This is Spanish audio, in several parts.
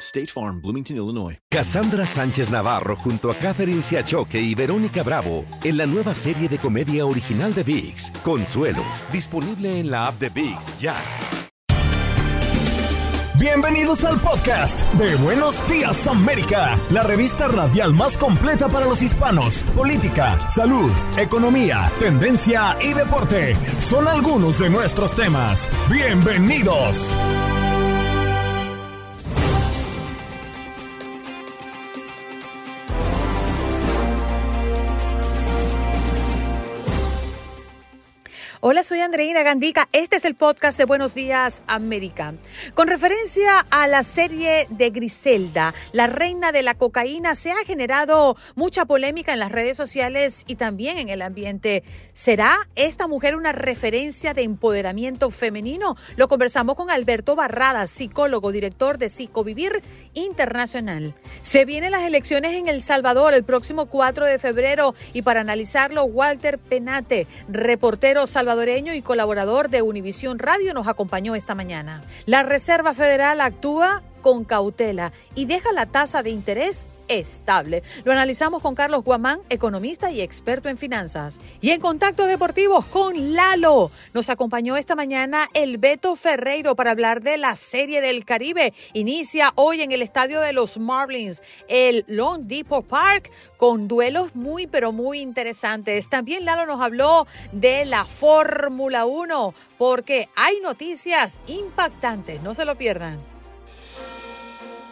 State Farm, Bloomington, Illinois. Cassandra Sánchez Navarro junto a Catherine Siachoque y Verónica Bravo en la nueva serie de comedia original de VIX, Consuelo, disponible en la app de VIX ya. Bienvenidos al podcast de Buenos Días América, la revista radial más completa para los hispanos. Política, salud, economía, tendencia y deporte son algunos de nuestros temas. Bienvenidos. Hola, soy Andreina Gandica. Este es el podcast de Buenos Días América. Con referencia a la serie de Griselda, la reina de la cocaína, se ha generado mucha polémica en las redes sociales y también en el ambiente. ¿Será esta mujer una referencia de empoderamiento femenino? Lo conversamos con Alberto Barrada, psicólogo, director de Psicovivir Internacional. Se vienen las elecciones en El Salvador el próximo 4 de febrero y para analizarlo, Walter Penate, reportero salvadoreño y colaborador de Univisión Radio, nos acompañó esta mañana. La Reserva Federal actúa con cautela y deja la tasa de interés estable. Lo analizamos con Carlos Guamán, economista y experto en finanzas. Y en Contacto Deportivos con Lalo. Nos acompañó esta mañana el Beto Ferreiro para hablar de la Serie del Caribe. Inicia hoy en el estadio de los Marlins, el Long Depot Park, con duelos muy, pero muy interesantes. También Lalo nos habló de la Fórmula 1, porque hay noticias impactantes. No se lo pierdan.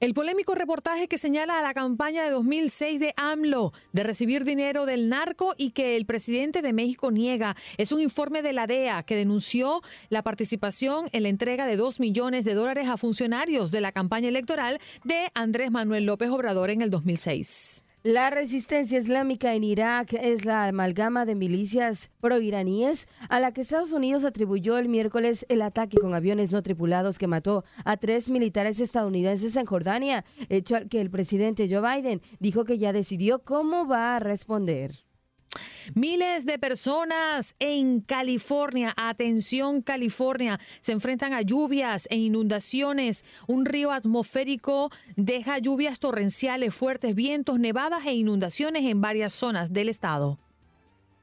El polémico reportaje que señala a la campaña de 2006 de AMLO de recibir dinero del narco y que el presidente de México niega es un informe de la DEA que denunció la participación en la entrega de 2 millones de dólares a funcionarios de la campaña electoral de Andrés Manuel López Obrador en el 2006. La resistencia islámica en Irak es la amalgama de milicias proiraníes a la que Estados Unidos atribuyó el miércoles el ataque con aviones no tripulados que mató a tres militares estadounidenses en Jordania, hecho al que el presidente Joe Biden dijo que ya decidió cómo va a responder. Miles de personas en California, atención California, se enfrentan a lluvias e inundaciones. Un río atmosférico deja lluvias torrenciales, fuertes vientos, nevadas e inundaciones en varias zonas del estado.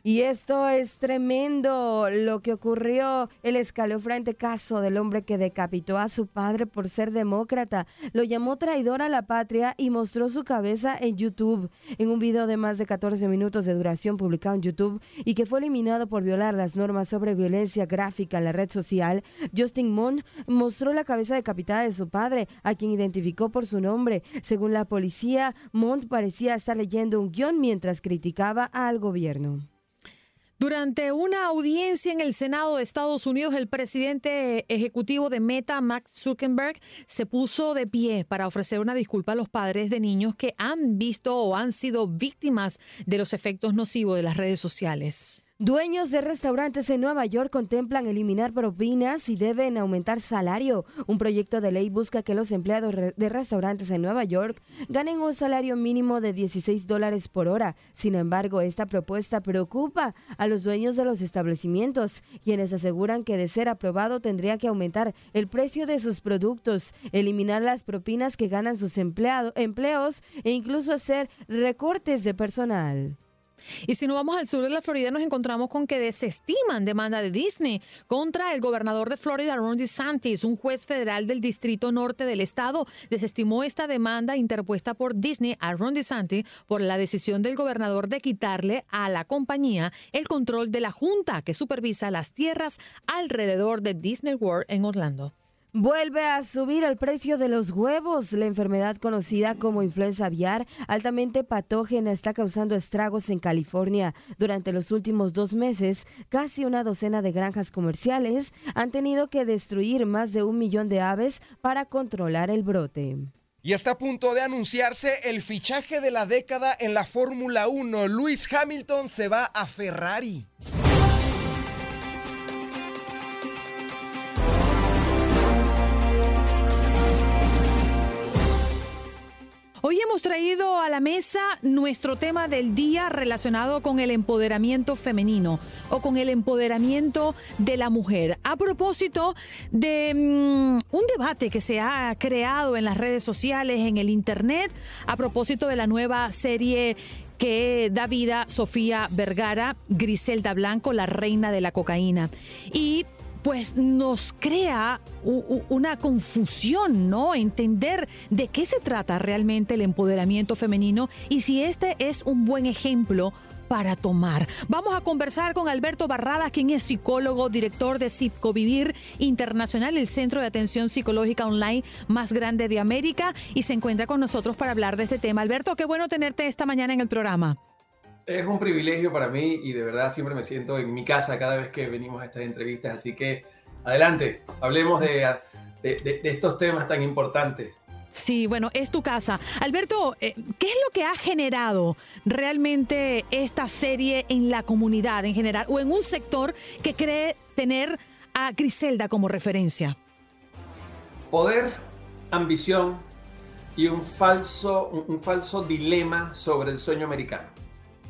Y esto es tremendo lo que ocurrió, el escalofriante caso del hombre que decapitó a su padre por ser demócrata. Lo llamó traidor a la patria y mostró su cabeza en YouTube, en un video de más de 14 minutos de duración publicado en YouTube y que fue eliminado por violar las normas sobre violencia gráfica en la red social. Justin Moon mostró la cabeza decapitada de su padre, a quien identificó por su nombre. Según la policía, Mont parecía estar leyendo un guion mientras criticaba al gobierno. Durante una audiencia en el Senado de Estados Unidos, el presidente ejecutivo de Meta, Max Zuckerberg, se puso de pie para ofrecer una disculpa a los padres de niños que han visto o han sido víctimas de los efectos nocivos de las redes sociales. Dueños de restaurantes en Nueva York contemplan eliminar propinas y deben aumentar salario. Un proyecto de ley busca que los empleados de restaurantes en Nueva York ganen un salario mínimo de 16 dólares por hora. Sin embargo, esta propuesta preocupa a los dueños de los establecimientos, quienes aseguran que de ser aprobado tendría que aumentar el precio de sus productos, eliminar las propinas que ganan sus empleados, empleos e incluso hacer recortes de personal. Y si nos vamos al sur de la Florida, nos encontramos con que desestiman demanda de Disney contra el gobernador de Florida, Ron DeSantis. Un juez federal del Distrito Norte del estado desestimó esta demanda interpuesta por Disney a Ron DeSantis por la decisión del gobernador de quitarle a la compañía el control de la junta que supervisa las tierras alrededor de Disney World en Orlando. Vuelve a subir el precio de los huevos. La enfermedad conocida como influenza aviar, altamente patógena, está causando estragos en California. Durante los últimos dos meses, casi una docena de granjas comerciales han tenido que destruir más de un millón de aves para controlar el brote. Y está a punto de anunciarse el fichaje de la década en la Fórmula 1. Luis Hamilton se va a Ferrari. Hoy hemos traído a la mesa nuestro tema del día relacionado con el empoderamiento femenino o con el empoderamiento de la mujer. A propósito de mm, un debate que se ha creado en las redes sociales, en el Internet, a propósito de la nueva serie que da vida Sofía Vergara, Griselda Blanco, la reina de la cocaína. Y pues nos crea una confusión, ¿no? Entender de qué se trata realmente el empoderamiento femenino y si este es un buen ejemplo para tomar. Vamos a conversar con Alberto Barradas, quien es psicólogo, director de Vivir Internacional, el centro de atención psicológica online más grande de América, y se encuentra con nosotros para hablar de este tema. Alberto, qué bueno tenerte esta mañana en el programa. Es un privilegio para mí y de verdad siempre me siento en mi casa cada vez que venimos a estas entrevistas, así que adelante, hablemos de, estos temas tan importantes. Sí, bueno, es tu casa. Alberto, eh, ¿qué es lo que ha generado realmente esta serie en la comunidad en general o en un sector que cree tener a Griselda como referencia? Poder, ambición y un falso, un falso dilema sobre el sueño americano.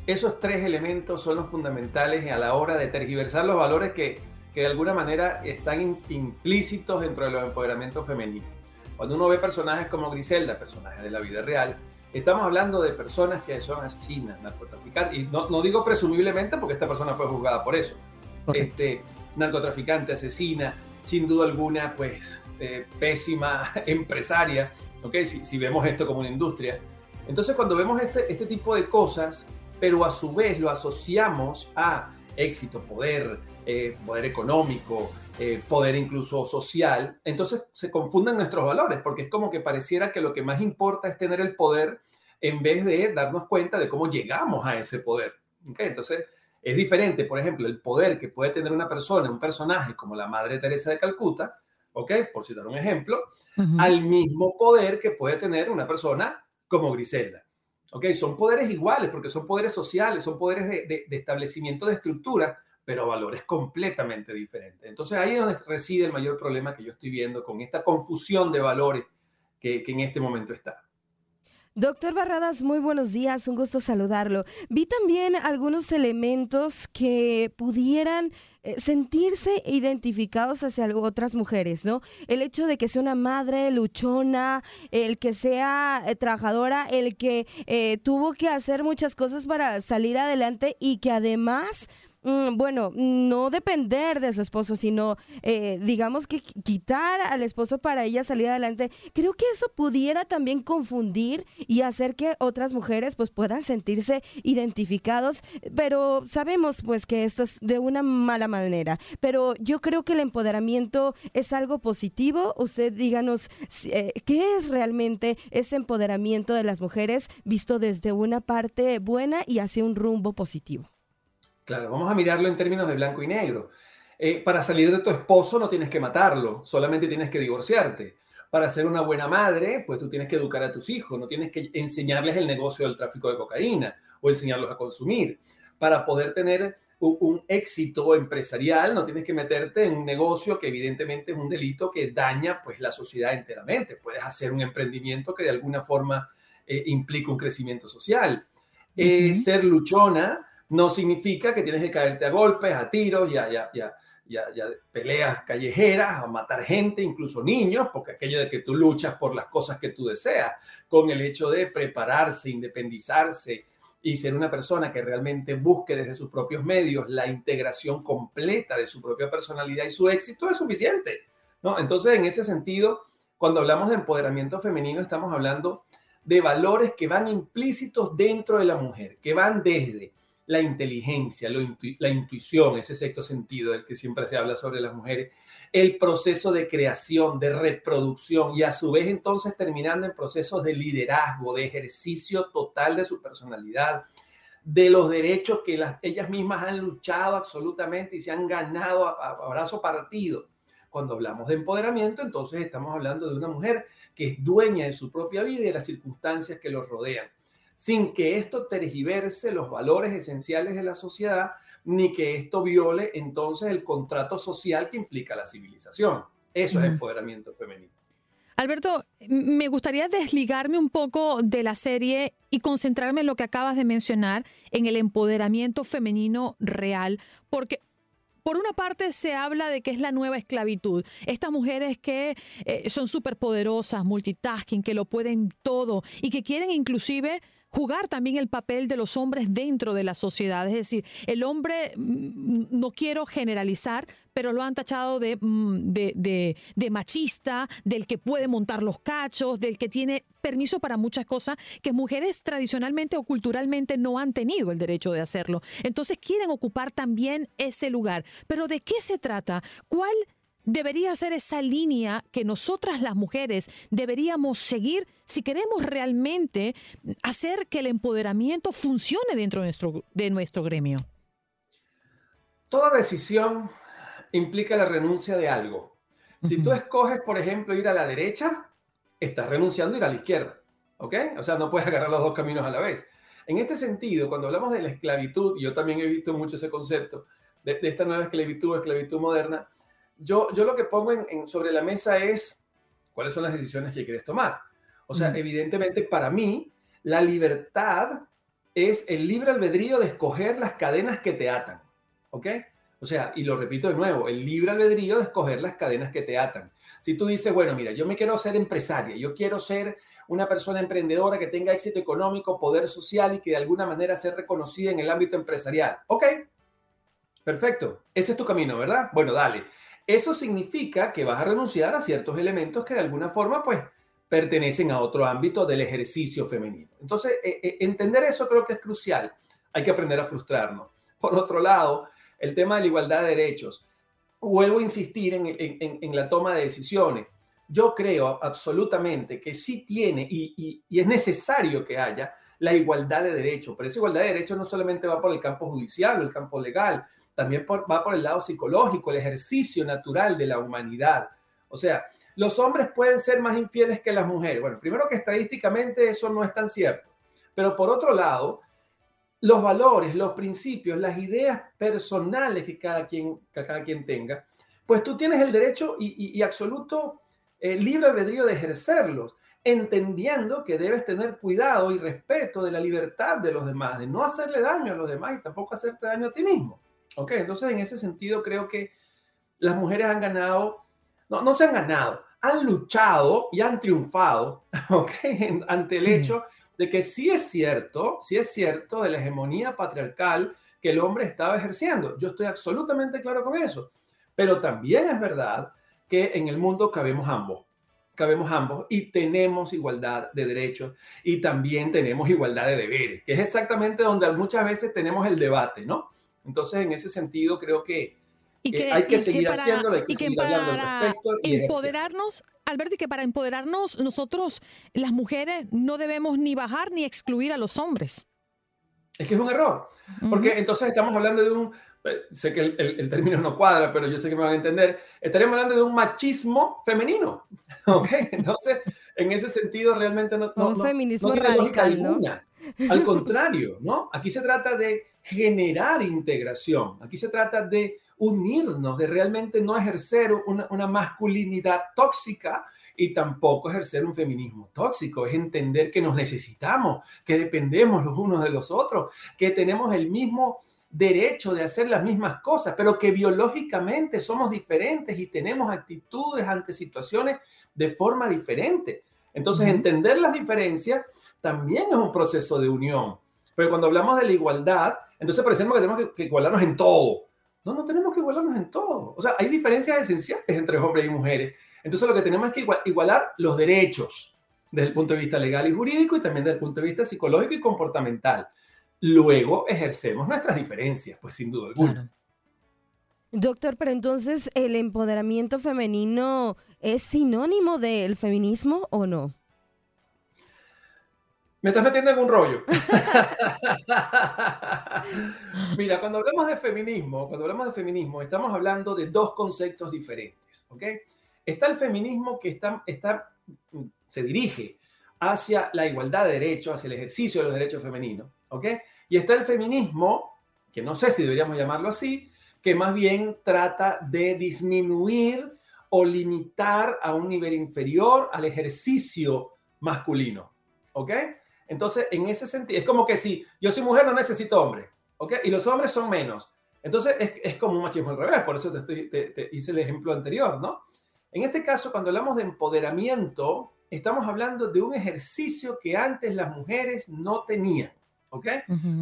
Esos tres elementos son los fundamentales a la hora de tergiversar los valores que, de alguna manera están implícitos dentro de los empoderamientos femeninos. Cuando uno ve personajes como Griselda, personajes de la vida real, estamos hablando de personas que son asesinas, narcotraficantes, y no, digo presumiblemente porque esta persona fue juzgada por eso. Este, narcotraficante, asesina, sin duda alguna, pues eh, pésima empresaria, ¿okay? Si, si, vemos esto como una industria. Entonces, cuando vemos este, este tipo de cosas, pero a su vez lo asociamos a éxito, poder, eh, poder económico, eh, poder incluso social, entonces se confunden nuestros valores, porque es como que pareciera que lo que más importa es tener el poder en vez de darnos cuenta de cómo llegamos a ese poder. Entonces, es diferente, por ejemplo, el poder que puede tener una persona, un personaje como la Madre Teresa de Calcuta, ¿ok? Por citar un ejemplo, al mismo poder que puede tener una persona como Griselda. ¿Ok? Son poderes iguales porque son poderes sociales, son poderes de, establecimiento de estructura, pero valores completamente diferentes. Entonces ahí es donde reside el mayor problema que yo estoy viendo con esta confusión de valores que, que en este momento está. Doctor Barradas, muy buenos días, un gusto saludarlo. Vi también algunos elementos que pudieran eh, sentirse identificados hacia otras mujeres, ¿no? El hecho de que sea una madre luchona, el que sea eh, trabajadora, el que eh, tuvo que hacer muchas cosas para salir adelante y que además bueno, no depender de su esposo, sino eh, digamos que quitar al esposo para ella salir adelante. Creo que eso pudiera también confundir y hacer que otras mujeres pues puedan sentirse identificados, pero sabemos pues que esto es de una mala manera. Pero yo creo que el empoderamiento es algo positivo. Usted díganos eh, qué es realmente ese empoderamiento de las mujeres visto desde una parte buena y hacia un rumbo positivo. Claro, vamos a mirarlo en términos de blanco y negro. Eh, para salir de tu esposo no tienes que matarlo, solamente tienes que divorciarte. Para ser una buena madre, pues tú tienes que educar a tus hijos, no tienes que enseñarles el negocio del tráfico de cocaína o enseñarlos a consumir. Para poder tener un éxito empresarial, no tienes que meterte en un negocio que evidentemente es un delito que daña pues la sociedad enteramente. Puedes hacer un emprendimiento que de alguna forma eh, implica un crecimiento social. Eh, ser luchona no significa que tienes que caerte a golpes, a tiros y a, peleas callejeras, a matar gente, incluso niños, porque aquello de que tú luchas por las cosas que tú deseas, con el hecho de prepararse, independizarse, y ser una persona que realmente busque desde sus propios medios la integración completa de su propia personalidad y su éxito es suficiente. ¿no? Entonces, en ese sentido, cuando hablamos de empoderamiento femenino, estamos hablando de valores que van implícitos dentro de la mujer, que van desde la inteligencia, la intuición, ese sexto sentido del que siempre se habla sobre las mujeres, el proceso de creación, de reproducción y a su vez entonces terminando en procesos de liderazgo, de ejercicio total de su personalidad, de los derechos que las, ellas mismas han luchado absolutamente y se han ganado a, a brazo partido. Cuando hablamos de empoderamiento, entonces estamos hablando de una mujer que es dueña de su propia vida y de las circunstancias que los rodean, sin que esto tergiverse los valores esenciales de la sociedad ni que esto viole entonces el contrato social que implica la civilización. Eso es empoderamiento femenino. Alberto, me gustaría desligarme un poco de la serie y concentrarme en lo que acabas de mencionar, en el empoderamiento femenino real, porque por una parte se habla de que es la nueva esclavitud. Estas mujeres que eh, son súper poderosas, multitasking, que lo pueden todo y que quieren inclusive jugar también el papel de los hombres dentro de la sociedad. Es decir, el hombre, mm, no quiero generalizar, pero lo han tachado mm, de, de, machista, del que puede montar los cachos, del que tiene permiso para muchas cosas que mujeres tradicionalmente o culturalmente no han tenido el derecho de hacerlo. Entonces quieren ocupar también ese lugar. Pero ¿de qué se trata? ¿Cuál debería ser esa línea que nosotras las mujeres deberíamos seguir si queremos realmente hacer que el empoderamiento funcione dentro de nuestro, de nuestro gremio? Toda decisión implica la renuncia de algo. Si tú escoges, por ejemplo, ir a la derecha, estás renunciando a ir a la izquierda. ¿Ok? O sea, no puedes agarrar los dos caminos a la vez. En este sentido, cuando hablamos de la esclavitud, yo también he visto mucho ese concepto de, de esta nueva esclavitud, esclavitud moderna, yo, yo lo que pongo en, sobre la mesa es cuáles son las decisiones que quieres tomar. O sea, evidentemente para mí, la libertad es el libre albedrío de escoger las cadenas que te atan. ¿Ok? O sea, y lo repito de nuevo, el libre albedrío de escoger las cadenas que te atan. Si tú dices, bueno, mira, yo me quiero ser empresaria, yo quiero ser una persona emprendedora que tenga éxito económico, poder social y que de alguna manera sea reconocida en el ámbito empresarial. Ok, perfecto, ese es tu camino, ¿verdad? Bueno, dale. Eso significa que vas a renunciar a ciertos elementos que de alguna forma, pues, pertenecen a otro ámbito del ejercicio femenino. Entonces, e, e, entender eso creo que es crucial. Hay que aprender a frustrarnos. Por otro lado, el tema de la igualdad de derechos. Vuelvo a insistir en, la toma de decisiones. Yo creo absolutamente que sí tiene y, y, es necesario que haya la igualdad de derechos, pero esa igualdad de derechos no solamente va por el campo judicial o el campo legal, también va por el lado psicológico, el ejercicio natural de la humanidad. O sea, los hombres pueden ser más infieles que las mujeres. Bueno, primero que estadísticamente eso no es tan cierto, pero por otro lado, los valores, los principios, las ideas personales que cada quien, que cada quien tenga, pues tú tienes el derecho y, absoluto eh, libre albedrío de ejercerlos, entendiendo que debes tener cuidado y respeto de la libertad de los demás, de no hacerle daño a los demás y tampoco hacerte daño a ti mismo. Ok, entonces en ese sentido creo que las mujeres han ganado, no, no se han ganado, han luchado y han triunfado, ok, ante el hecho de que sí es cierto, sí es cierto de la hegemonía patriarcal que el hombre estaba ejerciendo. Yo estoy absolutamente claro con eso. Pero también es verdad que en el mundo cabemos ambos, cabemos ambos y tenemos igualdad de derechos y también tenemos igualdad de deberes, que es exactamente donde muchas veces tenemos el debate, ¿no? Entonces, en ese sentido, creo que, hay que seguir haciéndolo, hay que seguir hablando al respecto. Y empoderarnos, Alberto, y que para empoderarnos nosotros, las mujeres, no debemos ni bajar ni excluir a los hombres. Es que es un error, porque entonces estamos hablando de un, eh, sé que el, término no cuadra, pero yo sé que me van a entender, estaremos hablando de un machismo femenino, ¿ok? Entonces, en ese sentido realmente no, no, Un no- feminismo no tiene lógica radical, alguna. Al contrario, ¿no? Aquí se trata de generar integración, aquí se trata de unirnos, de realmente no ejercer una, una masculinidad tóxica y tampoco ejercer un feminismo tóxico, es entender que nos necesitamos, que dependemos los unos de los otros, que tenemos el mismo derecho de hacer las mismas cosas, pero que biológicamente somos diferentes y tenemos actitudes ante situaciones de forma diferente. Entonces, entender las diferencias también es un proceso de unión. Pero cuando hablamos de la igualdad, entonces parecemos que tenemos que, que igualarnos en todo. No, no tenemos que igualarnos en todo. O sea, hay diferencias esenciales entre hombres y mujeres. Entonces, lo que tenemos es que igual- igualar los derechos desde el punto de vista legal y jurídico y también desde el punto de vista psicológico y comportamental. Luego ejercemos nuestras diferencias, pues sin duda alguna. Doctor, pero entonces, ¿el empoderamiento femenino es sinónimo del feminismo o no? Me estás metiendo en un rollo. Mira, cuando hablamos de feminismo, cuando hablamos de feminismo, estamos hablando de dos conceptos diferentes, ¿ok? Está el feminismo que está, está, se dirige hacia la igualdad de derechos, hacia el ejercicio de los derechos femeninos, ¿ok? Y está el feminismo, que no sé si deberíamos llamarlo así, que más bien trata de disminuir o limitar a un nivel inferior al ejercicio masculino, ¿ok? Entonces, en ese sentido, es como que si yo soy mujer, no necesito hombre, ¿ok? Y los hombres son menos. Entonces, es, es como un machismo al revés, por eso te, estoy, te, te hice el ejemplo anterior, ¿no? En este caso, cuando hablamos de empoderamiento, estamos hablando de un ejercicio que antes las mujeres no tenían, ¿ok?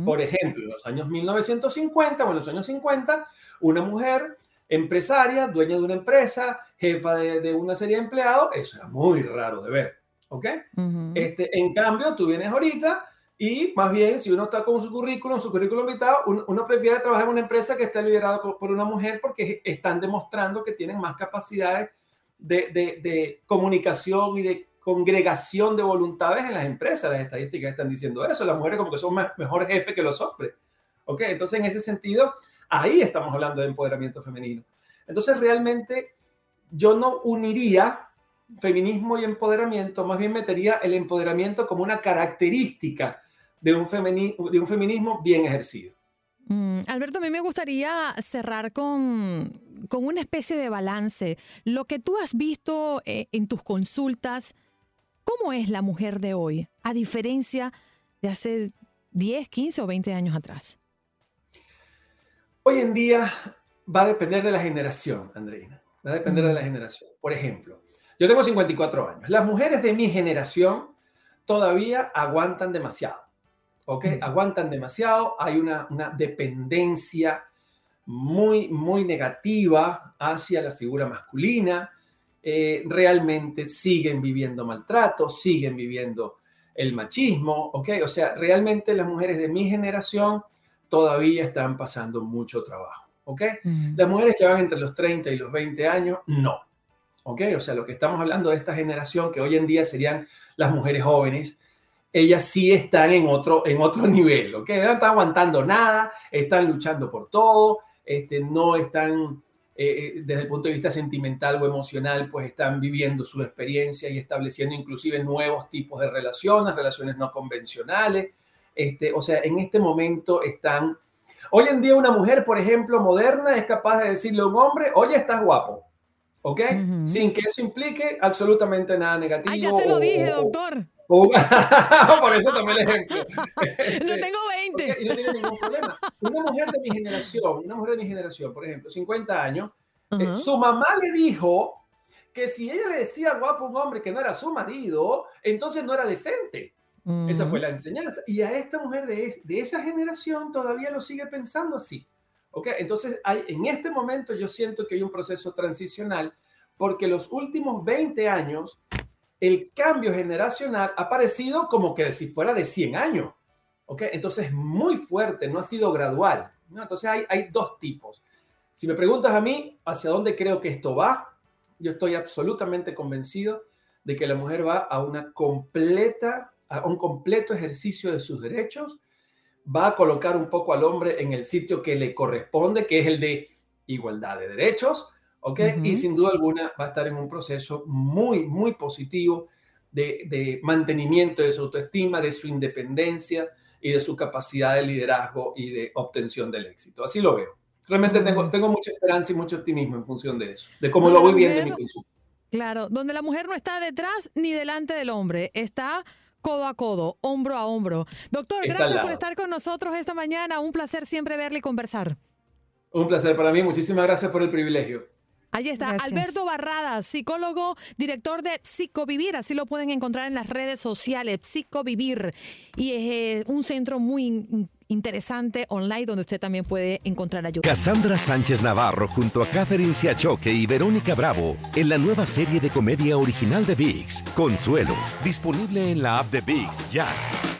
Por ejemplo, en los años 1950 o en los años 50, una mujer empresaria, dueña de una empresa, jefa de, de una serie de empleados, eso era muy raro de ver, ¿ok? este, en cambio, tú vienes ahorita y más bien, si uno está con su currículum, su currículum invitado, uno, uno prefiere trabajar en una empresa que esté liderada por, por una mujer porque están demostrando que tienen más capacidades de, de, de comunicación y de congregación de voluntades en las empresas. Las estadísticas están diciendo eso. Las mujeres como que son más, mejores jefes que los hombres. ¿Ok? Entonces, en ese sentido, ahí estamos hablando de empoderamiento femenino. Entonces, realmente, yo no uniría feminismo y empoderamiento, más bien metería el empoderamiento como una característica de un, femini de un feminismo bien ejercido. Mm, Alberto, a mí me gustaría cerrar con, con una especie de balance. Lo que tú has visto eh, en tus consultas, ¿cómo es la mujer de hoy a diferencia de hace 10, 15 o 20 años atrás? Hoy en día va a depender de la generación, Andreina. Va a depender de la generación. Por ejemplo, yo tengo 54 años. Las mujeres de mi generación todavía aguantan demasiado. ¿Ok? Aguantan demasiado. Hay una, una dependencia muy, muy negativa hacia la figura masculina. Eh, realmente siguen viviendo maltrato, siguen viviendo el machismo. ¿Ok? O sea, realmente las mujeres de mi generación todavía están pasando mucho trabajo. ¿Ok? Las mujeres que van entre los 30 y los 20 años, no. ¿Ok? O sea, lo que estamos hablando de esta generación, que hoy en día serían las mujeres jóvenes, ellas sí están en otro, en otro nivel, ¿ok? No están aguantando nada, están luchando por todo, este, no están, eh, desde el punto de vista sentimental o emocional, pues están viviendo su experiencia y estableciendo inclusive nuevos tipos de relaciones, relaciones no convencionales. Este, o sea, en este momento están... Hoy en día una mujer, por ejemplo, moderna, es capaz de decirle a un hombre, oye, estás guapo. ¿Ok? Sin que eso implique absolutamente nada negativo. Ay, ya se lo dije, o- doctor. o- por eso tomé el ejemplo. No tengo 20. Ok, y no tiene ningún problema. Una mujer de mi generación, una mujer de mi generación, por ejemplo, 50 años, eh, su mamá le dijo que si ella le decía guapo a un hombre que no era su marido, entonces no era decente. Esa fue la enseñanza. Y a esta mujer de, es- de esa generación todavía lo sigue pensando así. ¿Ok? Entonces, hay, en este momento yo siento que hay un proceso transicional porque los últimos 20 años, el cambio generacional ha parecido como que si fuera de 100 años. ¿Ok? Entonces, es muy fuerte, no ha sido gradual. ¿no? Entonces, hay, hay dos tipos. Si me preguntas a mí hacia dónde creo que esto va, yo estoy absolutamente convencido de que la mujer va a una completa, a un completo ejercicio de sus derechos, va a colocar un poco al hombre en el sitio que le corresponde, que es el de igualdad de derechos, ¿ok? Y sin duda alguna va a estar en un proceso muy, muy positivo de, mantenimiento de su autoestima, de su independencia y de su capacidad de liderazgo y de obtención del éxito. Así lo veo. Realmente tengo, tengo mucha esperanza y mucho optimismo en función de eso, de cómo lo voy viendo en mi consulta. Claro, donde la mujer no está detrás ni delante del hombre, está codo a codo, hombro a hombro. Doctor, gracias por estar con nosotros esta mañana. Un placer siempre verle y conversar. Un placer para mí. Muchísimas gracias por el privilegio. Ahí está, Alberto Barrada, psicólogo, director de Psicovivir, así lo pueden encontrar en las redes sociales, Psicovivir, y es eh, un centro muy interesante online donde usted también puede encontrar ayuda. Cassandra Sánchez Navarro junto a Catherine Siachoque y Verónica Bravo en la nueva serie de comedia original de VIX, Consuelo, disponible en la app de VIX ya.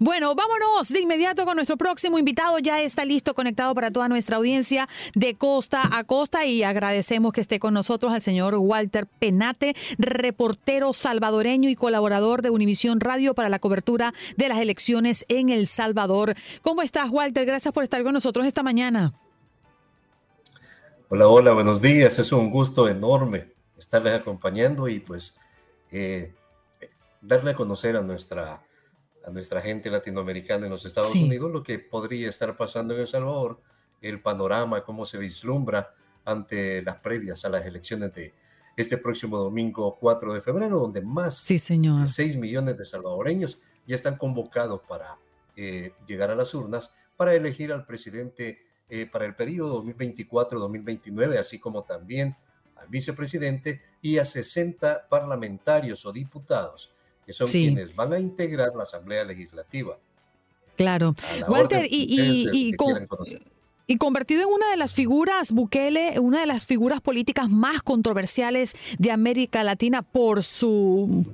Bueno, vámonos de inmediato con nuestro próximo invitado. Ya está listo, conectado para toda nuestra audiencia de costa a costa y agradecemos que esté con nosotros al señor Walter Penate, reportero salvadoreño y colaborador de Univisión Radio para la cobertura de las elecciones en El Salvador. ¿Cómo estás, Walter? Gracias por estar con nosotros esta mañana. Hola, hola, buenos días. Es un gusto enorme estarles acompañando y pues eh, darle a conocer a nuestra a nuestra gente latinoamericana en los Estados Unidos lo que podría estar pasando en El Salvador, el panorama, cómo se vislumbra ante las previas a las elecciones de este próximo domingo 4 de febrero, donde más sí, señor. de 6 millones de salvadoreños ya están convocados para eh, llegar a las urnas para elegir al presidente eh, para el periodo 2024-2029, así como también al vicepresidente y a 60 parlamentarios o diputados que son quienes van a integrar la Asamblea Legislativa. Claro. Walter, y, y, con, y convertido en una de las figuras, Bukele, una de las figuras políticas más controversiales de América Latina por su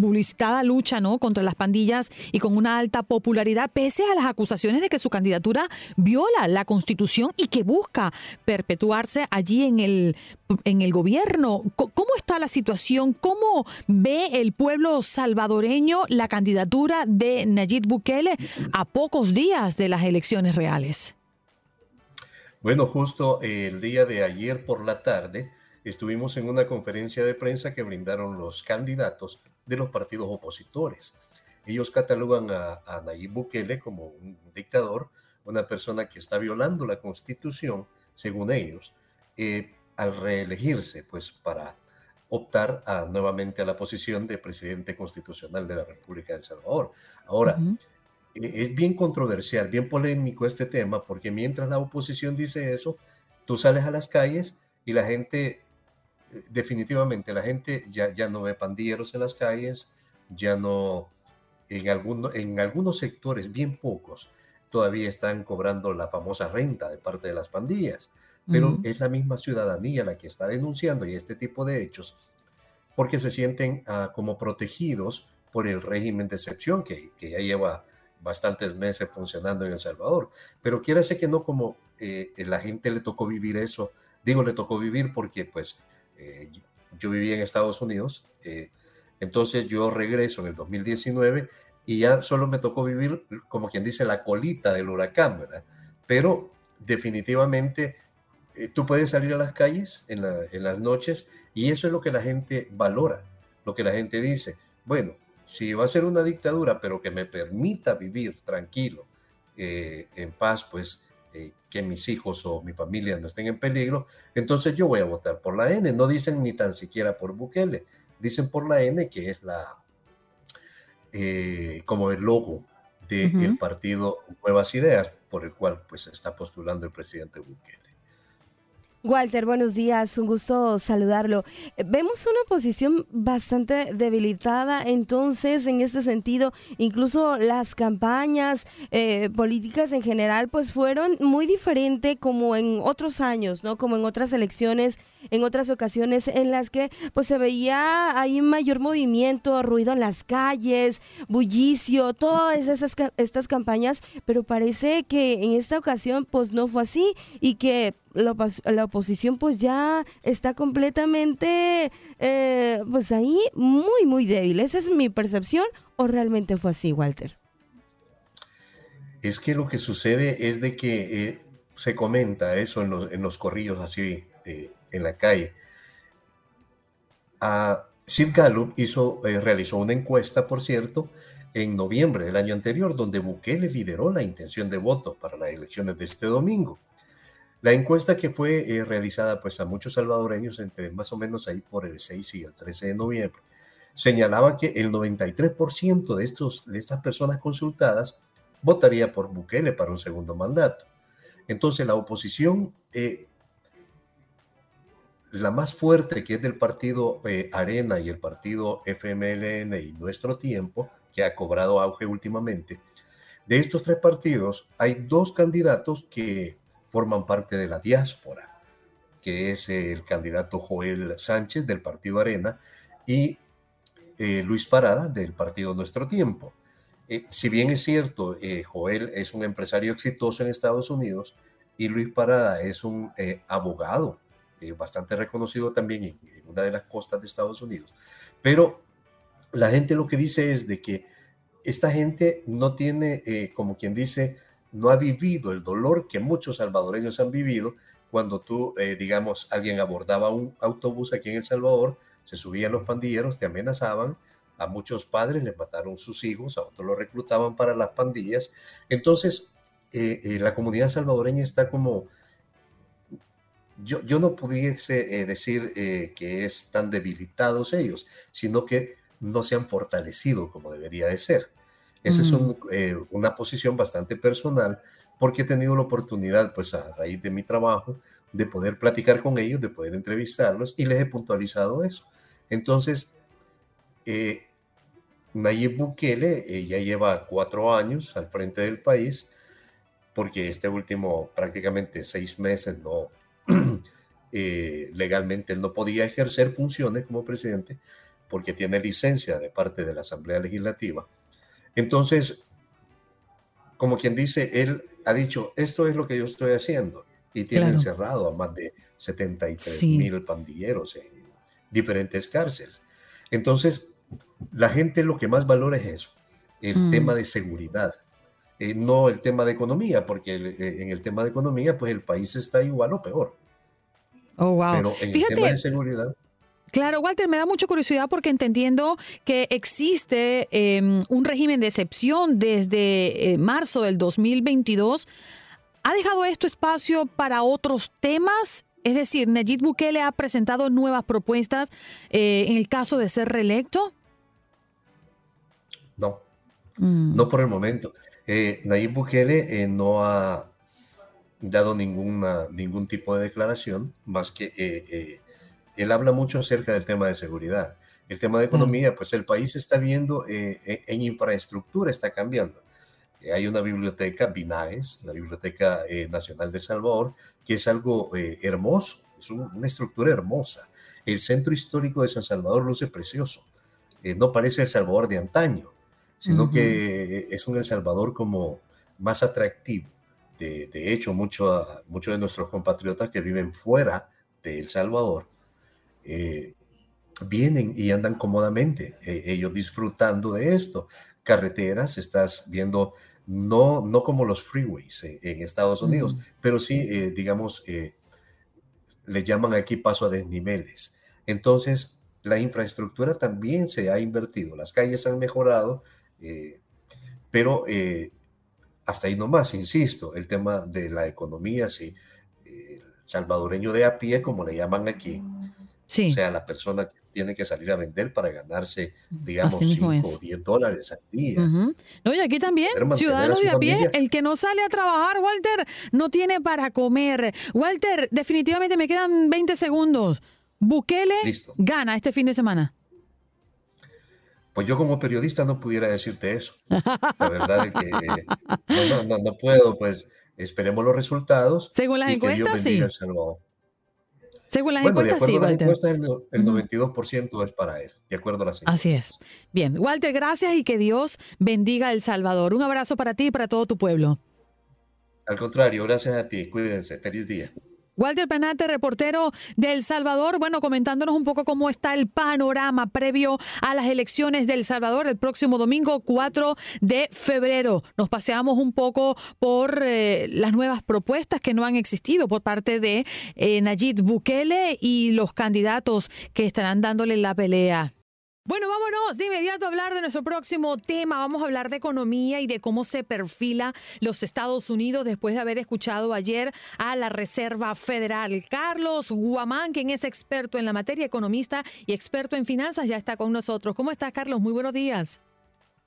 publicitada lucha ¿no? contra las pandillas y con una alta popularidad, pese a las acusaciones de que su candidatura viola la constitución y que busca perpetuarse allí en el, en el gobierno. ¿Cómo está la situación? ¿Cómo ve el pueblo salvadoreño la candidatura de Nayib Bukele a pocos días de las elecciones reales? Bueno, justo el día de ayer por la tarde estuvimos en una conferencia de prensa que brindaron los candidatos de los partidos opositores. Ellos catalogan a, Nayib Bukele como un dictador, una persona que está violando la constitución, según ellos, eh, al reelegirse, pues para optar a, nuevamente a la posición de presidente constitucional de la República de El Salvador. Ahora, es bien controversial, bien polémico este tema, porque mientras la oposición dice eso, tú sales a las calles y la gente, eh, definitivamente, la gente ya, ya no ve pandilleros en las calles, ya no, en, alguno, en algunos sectores, bien pocos, todavía están cobrando la famosa renta de parte de las pandillas, pero es la misma ciudadanía la que está denunciando y este tipo de hechos, porque se sienten ah, como protegidos por el régimen de excepción que, que ya lleva bastantes meses funcionando en El Salvador. Pero quiere decir que no como eh, la gente le tocó vivir eso. Digo, le tocó vivir porque pues eh, yo viví en Estados Unidos. Eh, entonces yo regreso en el 2019 y ya solo me tocó vivir, como quien dice, la colita del huracán, ¿verdad? Pero definitivamente tú puedes salir a las calles en, en las noches y eso es lo que la gente valora, lo que la gente dice. Bueno, si va a ser una dictadura, pero que me permita vivir tranquilo, eh, en paz, pues eh, que mis hijos o mi familia no estén en peligro, entonces yo voy a votar por la N. No dicen ni tan siquiera por Bukele, dicen por la N, que es la eh, como el logo del partido Nuevas Ideas, por el cual pues está postulando el presidente Bukele. Walter, buenos días, un gusto saludarlo. Eh, vemos una oposición bastante debilitada, entonces, en este sentido, incluso las campañas eh, políticas en general, pues fueron muy diferentes como en otros años, ¿no? Como en otras elecciones, en otras ocasiones en las que pues se veía ahí mayor movimiento, ruido en las calles, bullicio, todas esas estas campañas, pero parece que en esta ocasión pues no fue así y que la, oposición pues ya está completamente eh, pues ahí muy muy débil. ¿Esa es mi percepción o realmente fue así, Walter? Es que lo que sucede es de que eh, se comenta eso en los, corrillos así eh, en la calle. A Sid Gallup hizo, realizó una encuesta, por cierto, en noviembre del año anterior, donde Bukele lideró la intención de voto para las elecciones de este domingo. La encuesta que fue eh, realizada pues a muchos salvadoreños entre más o menos ahí por el 6 y el 13 de noviembre señalaba que el 93% de, estos, de estas personas consultadas votaría por Bukele para un segundo mandato. Entonces la oposición, eh, la más fuerte que es del partido eh, Arena y el partido FMLN y Nuestro Tiempo, que ha cobrado auge últimamente, de estos tres partidos hay dos candidatos que forman parte de la diáspora, que es el candidato Joel Sánchez del Partido Arena y eh, Luis Parada del Partido Nuestro Tiempo. Eh, si bien es cierto, eh, Joel es un empresario exitoso en Estados Unidos y Luis Parada es un abogado bastante reconocido también en, en, una de las costas de Estados Unidos, pero la gente lo que dice es de que esta gente no tiene, como quien dice, no ha vivido el dolor que muchos salvadoreños han vivido cuando tú, eh, digamos, alguien abordaba un autobús aquí en El Salvador, se subían los pandilleros, te amenazaban, a muchos padres les mataron sus hijos, a otros los reclutaban para las pandillas. Entonces, eh, eh, la comunidad salvadoreña está como... Yo, yo no pudiese decir que es tan debilitados ellos, sino que no se han fortalecido como debería de ser. Esa es eh, una posición bastante personal porque he tenido la oportunidad, pues a raíz de mi trabajo, de poder platicar con ellos, de poder entrevistarlos y les he puntualizado eso. Entonces, eh, Nayib Bukele eh, ya lleva cuatro años al frente del país porque este último prácticamente seis meses no, legalmente él no podía ejercer funciones como presidente porque tiene licencia de parte de la Asamblea Legislativa entonces, como quien dice, él ha dicho, esto es lo que yo estoy haciendo. Y tiene encerrado a más de 73 mil pandilleros en diferentes cárceles. Entonces, la gente lo que más valora es eso, el mm. tema de seguridad, eh, no el tema de economía, porque eh, en el tema de economía, pues el país está igual o peor. Oh, wow. Pero en el tema de seguridad. Claro, Walter, me da mucha curiosidad porque entendiendo que existe em, un régimen de excepción desde eh, marzo del 2022, ¿ha dejado esto espacio para otros temas? Es decir, Nayib Bukele ha presentado nuevas propuestas eh, en el caso de ser reelecto. No, mm. no por el momento. Eh, Nayib Bukele no ha dado ninguna, ningún tipo de declaración más que él habla mucho acerca del tema de seguridad. El tema de mm. economía, pues el país está viendo eh, e, en infraestructura, está cambiando. Eh, hay una biblioteca, BINAES, la Biblioteca eh, Nacional de Salvador, que es algo hermoso, es una estructura hermosa. El centro histórico de San Salvador luce precioso. no parece El Salvador de antaño, sino que es un El Salvador como más atractivo. De, de hecho, muchos mucho de nuestros compatriotas que viven fuera de El Salvador eh, vienen y andan cómodamente, eh, ellos disfrutando de esto. Carreteras, estás viendo, no, no como los freeways eh, en Estados Unidos, pero sí, digamos, le llaman aquí paso a desniveles. Entonces, la infraestructura también se ha invertido, las calles han mejorado, pero hasta ahí nomás, insisto, el tema de la economía, sí, salvadoreño de a pie, como le llaman aquí, o sea, la persona que tiene que salir a vender para ganarse, digamos, 5 o 10 dólares al día. No, y aquí también, ciudadanos de a pie, el que no sale a trabajar, Walter, no tiene para comer. Walter, definitivamente me quedan 20 segundos. Bukele gana este fin de semana. Pues yo como periodista no pudiera decirte eso. La verdad es que no, no, no, puedo, pues esperemos los resultados. Según las encuestas, sí. Según las bueno, encuestas, sí, Walter. Las encuestas, el, 92% es para él, de acuerdo a las encuestas. Así es. Bien, Walter, gracias y que Dios bendiga El Salvador. Un abrazo para ti y para todo tu pueblo. Al contrario, gracias a ti. Cuídense. Feliz día. Walter Penate, reportero de El Salvador, bueno, comentándonos un poco cómo está el panorama previo a las elecciones de El Salvador el próximo domingo 4 de febrero. Nos paseamos un poco por eh, las nuevas propuestas que no han existido por parte de eh, Nayib Bukele y los candidatos que estarán dándole la pelea. Bueno, vámonos de inmediato a hablar de nuestro próximo tema. Vamos a hablar de economía y de cómo se perfila los Estados Unidos después de haber escuchado ayer a la Reserva Federal. Carlos Guamán, quien es experto en la materia, economista y experto en finanzas, ya está con nosotros. ¿Cómo estás, Carlos? Muy buenos días.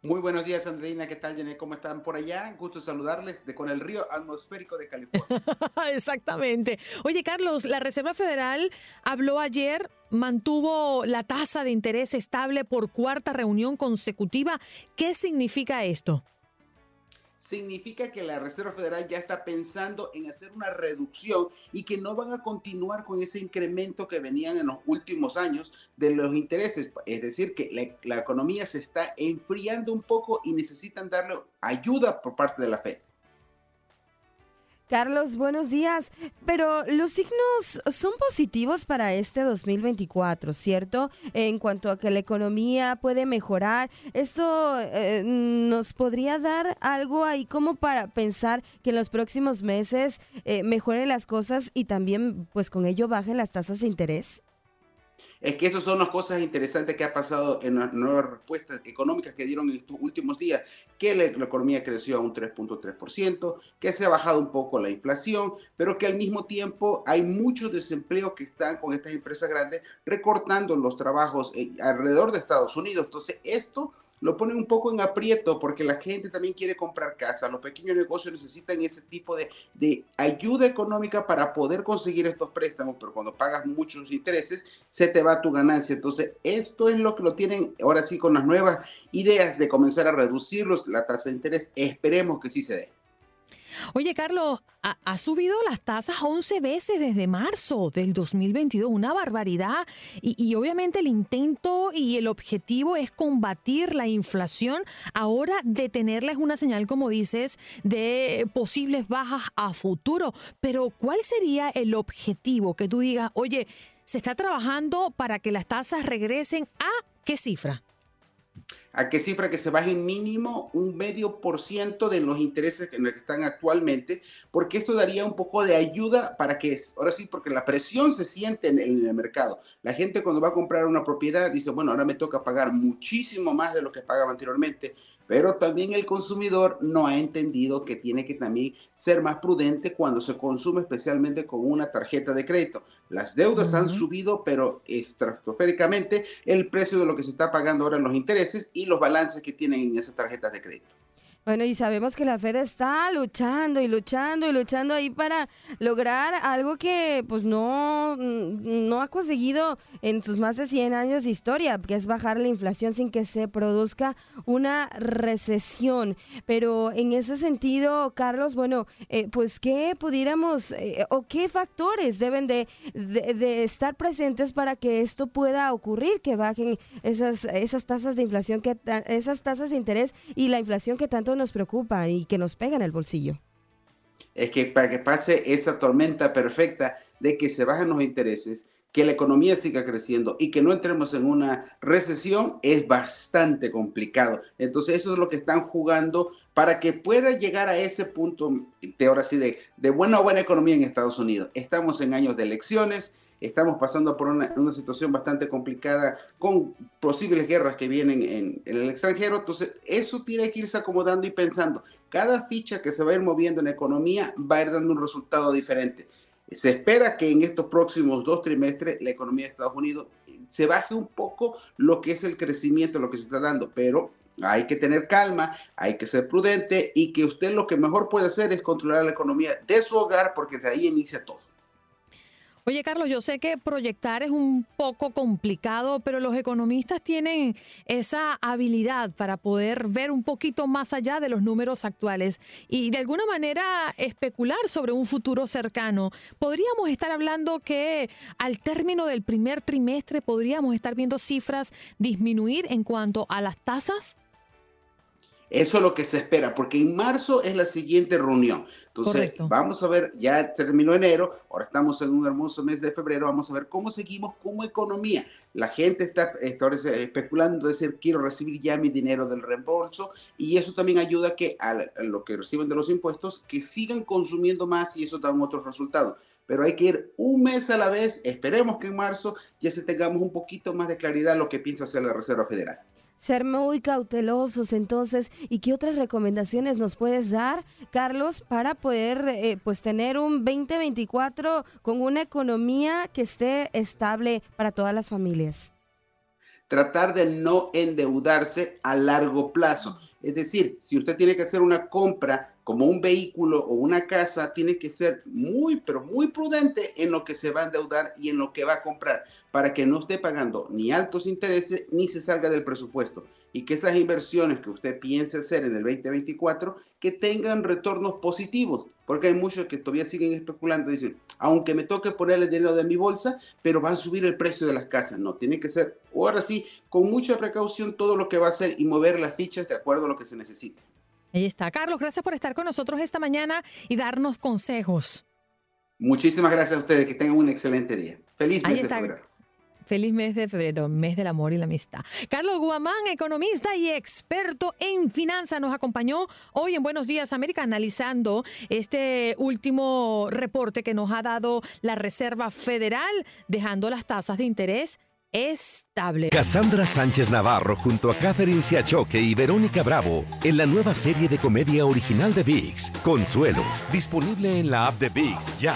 Muy buenos días, Andreina. ¿Qué tal, Janet? ¿Cómo están por allá? Gusto saludarles de con el río atmosférico de California. Exactamente. Oye, Carlos, la Reserva Federal habló ayer, mantuvo la tasa de interés estable por cuarta reunión consecutiva. ¿Qué significa esto? Significa que la Reserva Federal ya está pensando en hacer una reducción y que no van a continuar con ese incremento que venían en los últimos años de los intereses. Es decir, que la, la economía se está enfriando un poco y necesitan darle ayuda por parte de la Fed. Carlos, buenos días. Pero los signos son positivos para este 2024, ¿cierto? En cuanto a que la economía puede mejorar, ¿esto eh, nos podría dar algo ahí como para pensar que en los próximos meses eh, mejoren las cosas y también pues con ello bajen las tasas de interés? Es que esas son las cosas interesantes que ha pasado en las nuevas respuestas económicas que dieron en estos últimos días, que la, economía creció a un 3.3%, que se ha bajado un poco la inflación, pero que al mismo tiempo hay mucho desempleo que están con estas empresas grandes recortando los trabajos alrededor de Estados Unidos. Entonces, esto lo ponen un poco en aprieto porque la gente también quiere comprar casa. Los pequeños negocios necesitan ese tipo de, de ayuda económica para poder conseguir estos préstamos, pero cuando pagas muchos intereses, se te va tu ganancia. Entonces, esto es lo que lo tienen ahora sí con las nuevas ideas de comenzar a reducirlos, la tasa de interés. Esperemos que sí se dé. Oye, Carlos, ha, subido las tasas 11 veces desde marzo del 2022, una barbaridad. Y, obviamente el intento y el objetivo es combatir la inflación. Ahora detenerla es una señal, como dices, de posibles bajas a futuro. Pero ¿cuál sería el objetivo que tú digas, oye, se está trabajando para que las tasas regresen a qué cifra? ¿A qué cifra que se baje mínimo un medio por ciento de los intereses que están actualmente? Porque esto daría un poco de ayuda para que, ahora sí, porque la presión se siente en, en el mercado. La gente cuando va a comprar una propiedad dice, bueno, ahora me toca pagar muchísimo más de lo que pagaba anteriormente pero también el consumidor no ha entendido que tiene que también ser más prudente cuando se consume especialmente con una tarjeta de crédito. Las deudas han subido, pero estratosféricamente el precio de lo que se está pagando ahora en los intereses y los balances que tienen en esas tarjetas de crédito. Bueno, y sabemos que la Fed está luchando y luchando y luchando ahí para lograr algo que pues no, no ha conseguido en sus más de 100 años de historia, que es bajar la inflación sin que se produzca una recesión. Pero en ese sentido, Carlos, bueno, eh, pues qué pudiéramos eh, o qué factores deben de, de, estar presentes para que esto pueda ocurrir, que bajen esas, esas tasas de inflación, que esas tasas de interés y la inflación que tanto nos preocupa y que nos pega en el bolsillo. Es que para que pase esa tormenta perfecta de que se bajen los intereses, que la economía siga creciendo y que no entremos en una recesión es bastante complicado. Entonces eso es lo que están jugando para que pueda llegar a ese punto de ahora sí de, de buena buena economía en Estados Unidos. Estamos en años de elecciones, estamos pasando por una, situación bastante complicada con posibles guerras que vienen en, el extranjero. Entonces, eso tiene que irse acomodando y pensando. Cada ficha que se va a ir moviendo en economía va a ir dando un resultado diferente. Se espera que en estos próximos dos trimestres la economía de Estados Unidos se baje un poco lo que es el crecimiento, lo que se está dando, pero hay que tener calma, hay que ser prudente y que usted lo que mejor puede hacer es controlar la economía de su hogar porque de ahí inicia todo. Oye, Carlos, yo sé que proyectar es un poco complicado, pero los economistas tienen esa habilidad para poder ver un poquito más allá de los números actuales y de alguna manera especular sobre un futuro cercano. ¿Podríamos estar hablando que al término del primer trimestre podríamos estar viendo cifras disminuir en cuanto a las tasas? Eso es lo que se espera, porque en marzo es la siguiente reunión. Entonces, vamos a ver, ya terminó enero, ahora estamos en un hermoso mes de febrero, vamos a ver cómo seguimos como economía. La gente está, está especulando, decir, quiero recibir ya mi dinero del reembolso, y eso también ayuda a que a lo que reciben de los impuestos, que sigan consumiendo más y eso da otros resultados pero hay que ir un mes a la vez. Esperemos que en marzo ya se tengamos un poquito más de claridad lo que piensa hacer la Reserva Federal ser muy cautelosos entonces y qué otras recomendaciones nos puedes dar Carlos para poder eh, pues tener un 2024 con una economía que esté estable para todas las familias tratar de no endeudarse a largo plazo. Es decir si usted tiene que hacer una compra como un vehículo o una casa tiene que ser muy pero muy prudente en lo que se va a endeudar y en lo que va a comprar para que no esté pagando ni altos intereses ni se salga del presupuesto y que esas inversiones que usted piense hacer en el 2024 que tengan retornos positivos, porque hay muchos que todavía siguen especulando, dicen, aunque me toque poner el dinero de mi bolsa, pero va a subir el precio de las casas. No, tiene que ser, ahora sí, con mucha precaución todo lo que va a hacer y mover las fichas de acuerdo a lo que se necesite. Ahí está. Carlos, gracias por estar con nosotros esta mañana y darnos consejos. Muchísimas gracias a ustedes, que tengan un excelente día. Feliz mes de febrero. Feliz mes de febrero, mes del amor y la amistad. Carlos Guamán, economista y experto en finanzas, nos acompañó hoy en Buenos Días América analizando este último reporte que nos ha dado la Reserva Federal, dejando las tasas de interés estable. Cassandra Sánchez Navarro junto a Catherine Siachoque y Verónica Bravo en la nueva serie de comedia original de VIX, Consuelo, disponible en la app de VIX ya.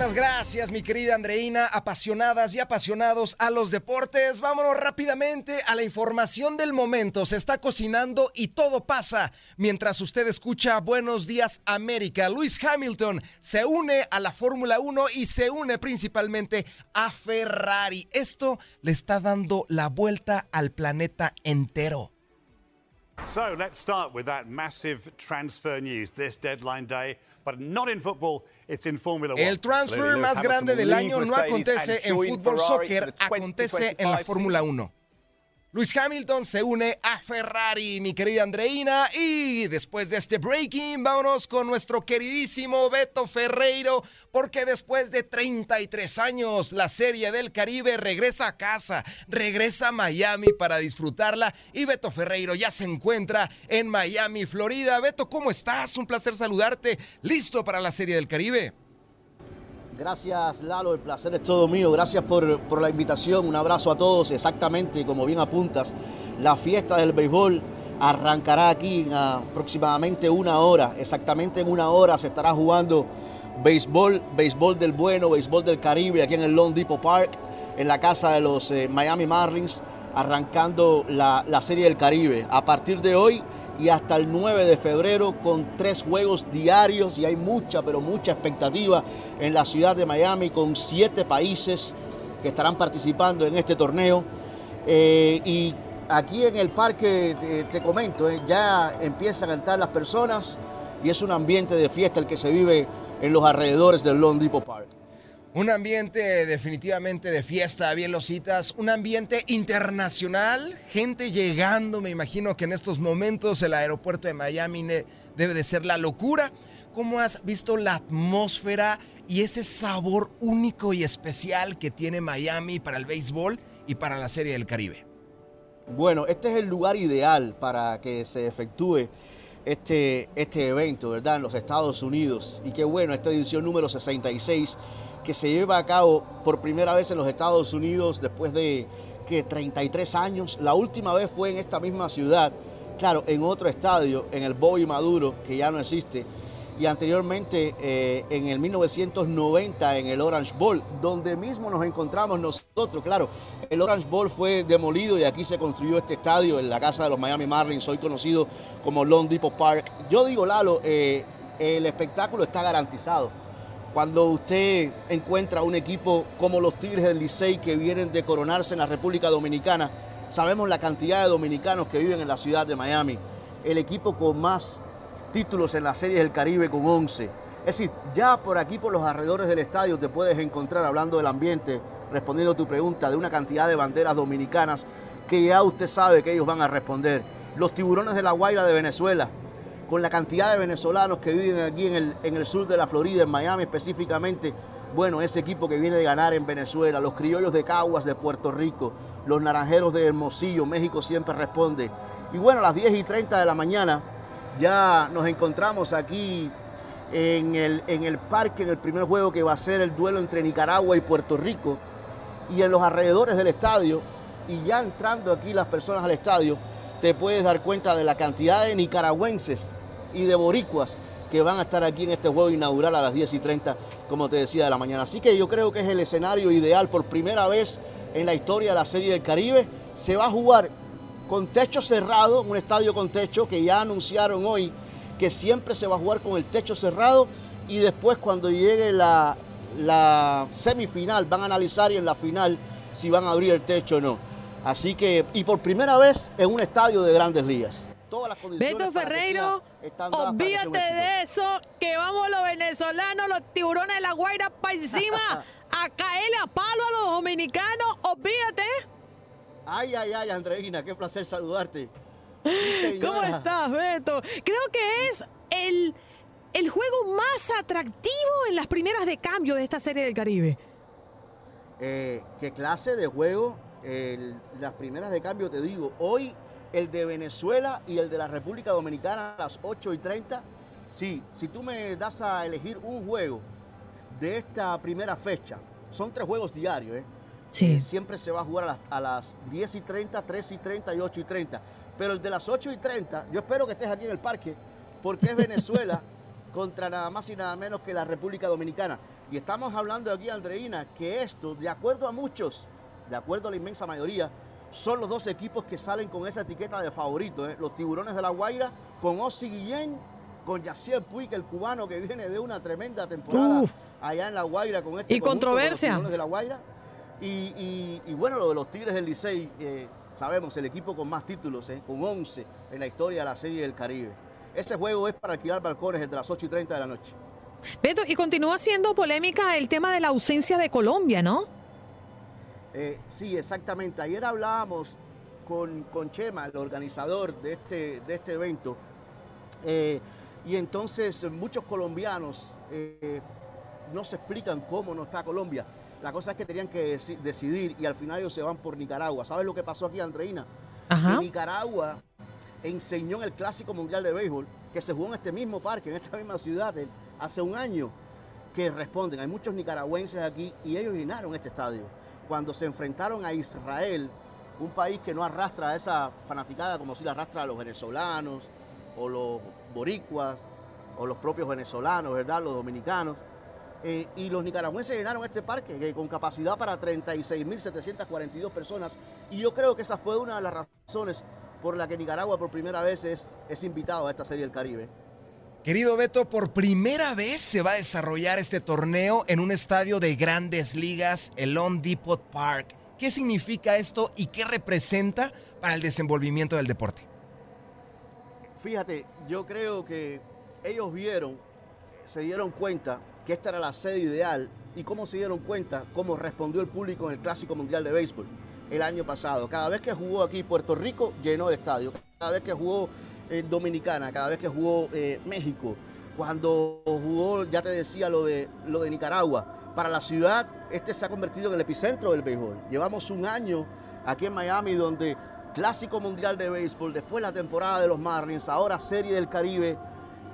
Muchísimas gracias, mi querida Andreina, apasionadas y apasionados a los deportes. Vámonos rápidamente a la información del momento. Se está cocinando y todo pasa mientras usted escucha Buenos Días América. Luis Hamilton se une a la Fórmula 1 y se une principalmente a Ferrari. Esto le está dando la vuelta al planeta entero. So let's start with that massive transfer news this deadline day, but not in football, it's in Formula El transfer más grande del año no acontece en fútbol soccer, acontece en la Fórmula 1. Luis Hamilton se une a Ferrari, mi querida Andreina. Y después de este breaking, vámonos con nuestro queridísimo Beto Ferreiro, porque después de 33 años, la Serie del Caribe regresa a casa, regresa a Miami para disfrutarla. Y Beto Ferreiro ya se encuentra en Miami, Florida. Beto, ¿cómo estás? Un placer saludarte. ¿Listo para la Serie del Caribe? Gracias Lalo, el placer es todo mío. Gracias por, por, la invitación. Un abrazo a todos. Exactamente, como bien apuntas, la fiesta del béisbol arrancará aquí en aproximadamente una hora. Exactamente en una hora se estará jugando béisbol, béisbol del bueno, béisbol del Caribe, aquí en el Lone Depot Park, en la casa de los eh, Miami Marlins, arrancando la, la Serie del Caribe. A partir de hoy y hasta el 9 de febrero con tres juegos diarios y hay mucha, pero mucha expectativa en la ciudad de Miami con siete países que estarán participando en este torneo. Eh, y aquí en el parque, te, te comento, eh, ya empiezan a entrar las personas y es un ambiente de fiesta el que se vive en los alrededores del Lone Depot Park. Un ambiente definitivamente de fiesta, bien lo citas, un ambiente internacional, gente llegando, me imagino que en estos momentos el aeropuerto de Miami debe de ser la locura. ¿Cómo has visto la atmósfera y ese sabor único y especial que tiene Miami para el béisbol y para la Serie del Caribe? Bueno, este es el lugar ideal para que se efectúe este, este evento, ¿verdad? En los Estados Unidos. Y qué bueno, esta edición número 66 que se lleva a cabo por primera vez en los Estados Unidos después de que 33 años. La última vez fue en esta misma ciudad, claro, en otro estadio, en el Bobby Maduro, que ya no existe, y anteriormente eh, en el 1990 en el Orange Bowl, donde mismo nos encontramos nosotros. Claro, el Orange Bowl fue demolido y aquí se construyó este estadio en la casa de los Miami Marlins, hoy conocido como Lone Depot Park. Yo digo, Lalo, eh, el espectáculo está garantizado cuando usted encuentra un equipo como los Tigres del Licey que vienen de coronarse en la República Dominicana, sabemos la cantidad de dominicanos que viven en la ciudad de Miami, el equipo con más títulos en las series del Caribe con 11. Es decir, ya por aquí, por los alrededores del estadio, te puedes encontrar, hablando del ambiente, respondiendo a tu pregunta, de una cantidad de banderas dominicanas que ya usted sabe que ellos van a responder. Los tiburones de la Guaira de Venezuela, con la cantidad de venezolanos que viven aquí en el, en el sur de la Florida, en Miami específicamente, bueno, ese equipo que viene de ganar en Venezuela, los criollos de Caguas de Puerto Rico, los naranjeros de Hermosillo, México siempre responde. Y bueno, a las 10 y 30 de la mañana ya nos encontramos aquí en el, en el parque, en el primer juego que va a ser el duelo entre Nicaragua y Puerto Rico, y en los alrededores del estadio, y ya entrando aquí las personas al estadio, te puedes dar cuenta de la cantidad de nicaragüenses y de boricuas que van a estar aquí en este juego inaugural a las 10 y 30, como te decía, de la mañana. Así que yo creo que es el escenario ideal por primera vez en la historia de la Serie del Caribe. Se va a jugar con techo cerrado, un estadio con techo que ya anunciaron hoy que siempre se va a jugar con el techo cerrado y después cuando llegue la, la semifinal van a analizar y en la final si van a abrir el techo o no. Así que, y por primera vez en un estadio de grandes ligas. Todas las condiciones Beto Ferreiro, olvídate de eso, que vamos los venezolanos, los tiburones de la Guaira para encima, a caerle a palo a los dominicanos, olvídate. Ay, ay, ay, Andreina, qué placer saludarte. ¿Cómo estás, Beto? Creo que es el, el juego más atractivo en las primeras de cambio de esta serie del Caribe. Eh, ¿Qué clase de juego? El, las primeras de cambio, te digo, hoy el de Venezuela y el de la República Dominicana a las 8 y 30. Sí, si tú me das a elegir un juego de esta primera fecha, son tres juegos diarios, ¿eh? Sí. Eh, siempre se va a jugar a las, a las 10 y 30, 3 y 30 y 8 y 30. Pero el de las 8 y 30, yo espero que estés aquí en el parque, porque es Venezuela contra nada más y nada menos que la República Dominicana. Y estamos hablando aquí, Andreina, que esto, de acuerdo a muchos, de acuerdo a la inmensa mayoría, son los dos equipos que salen con esa etiqueta de favorito. ¿eh? Los tiburones de la Guaira con Ossi Guillén, con Yacier Puig, el cubano que viene de una tremenda temporada Uf. allá en la Guaira con este Y conjunto con los controversia. tiburones de la Guaira. Y, y- y bueno, lo de los Tigres del Licey, eh, sabemos, el equipo con más títulos, ¿eh? con 11 en la historia de la Serie del Caribe. Ese juego es para alquilar balcones entre las 8 y 30 de la noche. Beto, y continúa siendo polémica el tema de la ausencia de Colombia, ¿no? Eh, sí, exactamente. Ayer hablábamos con, con Chema, el organizador de este, de este evento. Eh, y entonces muchos colombianos eh, no se explican cómo no está Colombia. La cosa es que tenían que decidir y al final ellos se van por Nicaragua. ¿Sabes lo que pasó aquí, Andreina? Nicaragua enseñó en el Clásico Mundial de Béisbol, que se jugó en este mismo parque, en esta misma ciudad, hace un año, que responden. Hay muchos nicaragüenses aquí y ellos llenaron este estadio. Cuando se enfrentaron a Israel, un país que no arrastra a esa fanaticada como si la arrastra a los venezolanos o los boricuas o los propios venezolanos, ¿verdad? Los dominicanos. Eh, y los nicaragüenses llenaron este parque con capacidad para 36.742 personas. Y yo creo que esa fue una de las razones por la que Nicaragua por primera vez es, es invitado a esta Serie del Caribe. Querido Beto, por primera vez se va a desarrollar este torneo en un estadio de grandes ligas, el On Depot Park. ¿Qué significa esto y qué representa para el desenvolvimiento del deporte? Fíjate, yo creo que ellos vieron, se dieron cuenta que esta era la sede ideal y cómo se dieron cuenta, cómo respondió el público en el Clásico Mundial de Béisbol el año pasado. Cada vez que jugó aquí Puerto Rico, llenó el estadio. Cada vez que jugó eh, Dominicana, cada vez que jugó eh, México, cuando jugó, ya te decía lo de, lo de Nicaragua. Para la ciudad, este se ha convertido en el epicentro del béisbol. Llevamos un año aquí en Miami donde Clásico Mundial de Béisbol, después la temporada de los Marlins, ahora Serie del Caribe.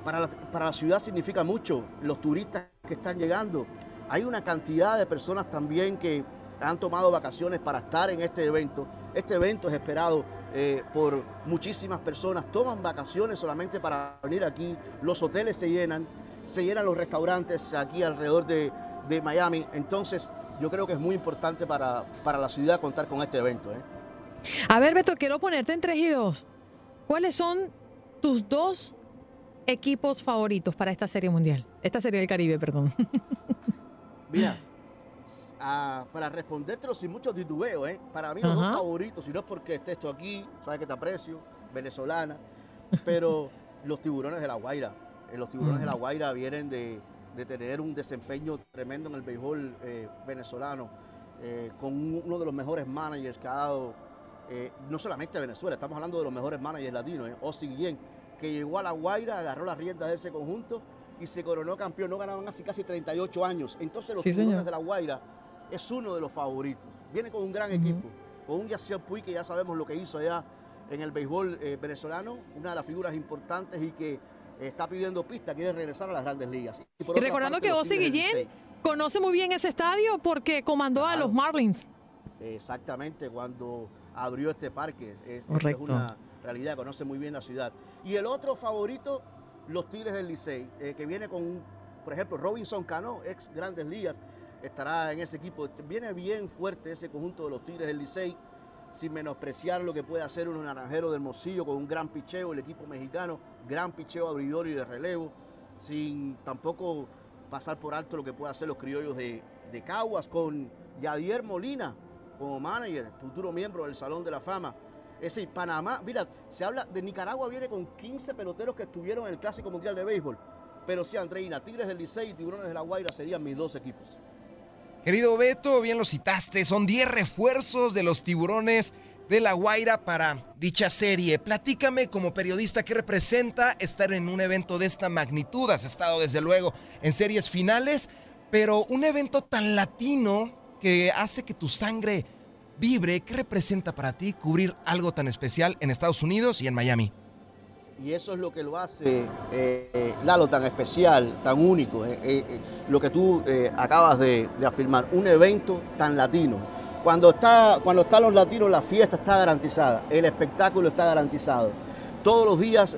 Para para la ciudad significa mucho, los turistas que están llegando. Hay una cantidad de personas también que han tomado vacaciones para estar en este evento. Este evento es esperado eh, por muchísimas personas. Toman vacaciones solamente para venir aquí. Los hoteles se llenan, se llenan los restaurantes aquí alrededor de, Miami. Entonces, yo creo que es muy importante para, para la ciudad contar con este evento. ¿eh? A ver, Beto, quiero ponerte en tres y dos. ¿Cuáles son tus dos equipos favoritos para esta serie mundial? Esta serie del Caribe, perdón. Mira, para respondértelo sin mucho titubeo, ¿eh? para mí los dos favoritos, si no es porque esté esto aquí, sabes que te aprecio, venezolana, pero los tiburones de la Guaira. Eh, los tiburones de la Guaira vienen de, tener un desempeño tremendo en el béisbol eh, venezolano, eh, con uno de los mejores managers que ha dado, no solamente Venezuela, estamos hablando de los mejores managers latinos. Osi Guillén, que llegó a la Guaira, agarró las riendas de ese conjunto y se coronó campeón. No ganaban así casi 38 años. Entonces los tiburones de la Guaira es uno de los favoritos. Viene con un gran equipo, con un Yacier Puy que ya sabemos lo que hizo allá en el béisbol eh, venezolano, una de las figuras importantes y que está pidiendo pista, quiere regresar a las grandes ligas. Y, recordando que Ozzy Guillén conoce muy bien ese estadio porque comandó a los Marlins. Exactamente, cuando abrió este parque. Es, es una realidad, conoce muy bien la ciudad. Y el otro favorito, los Tigres del Licey, eh, que viene con, por ejemplo, Robinson Cano, ex Grandes Ligas, estará en ese equipo. Viene bien fuerte ese conjunto de los Tigres del Licey, sin menospreciar lo que puede hacer un naranjero del Mocillo con un gran picheo, el equipo mexicano, gran picheo abridor y de relevo, sin tampoco pasar por alto lo que puede hacer los criollos de, de Caguas con Yadier Molina como manager, futuro miembro del Salón de la Fama. Es decir, Panamá, mira, se habla de Nicaragua, viene con 15 peloteros que estuvieron en el Clásico Mundial de Béisbol. Pero sí, Andreina, Tigres del Licey y Tiburones de la Guaira serían mis dos equipos. Querido Beto, bien lo citaste, son 10 refuerzos de los tiburones de La Guaira para dicha serie. Platícame como periodista qué representa estar en un evento de esta magnitud. Has estado desde luego en series finales, pero un evento tan latino que hace que tu sangre vibre, ¿qué representa para ti cubrir algo tan especial en Estados Unidos y en Miami? Y eso es lo que lo hace, eh, Lalo, tan especial, tan único, eh, eh, lo que tú acabas de, afirmar, un evento tan latino. Cuando, está, cuando están los latinos, la fiesta está garantizada, el espectáculo está garantizado. Todos los días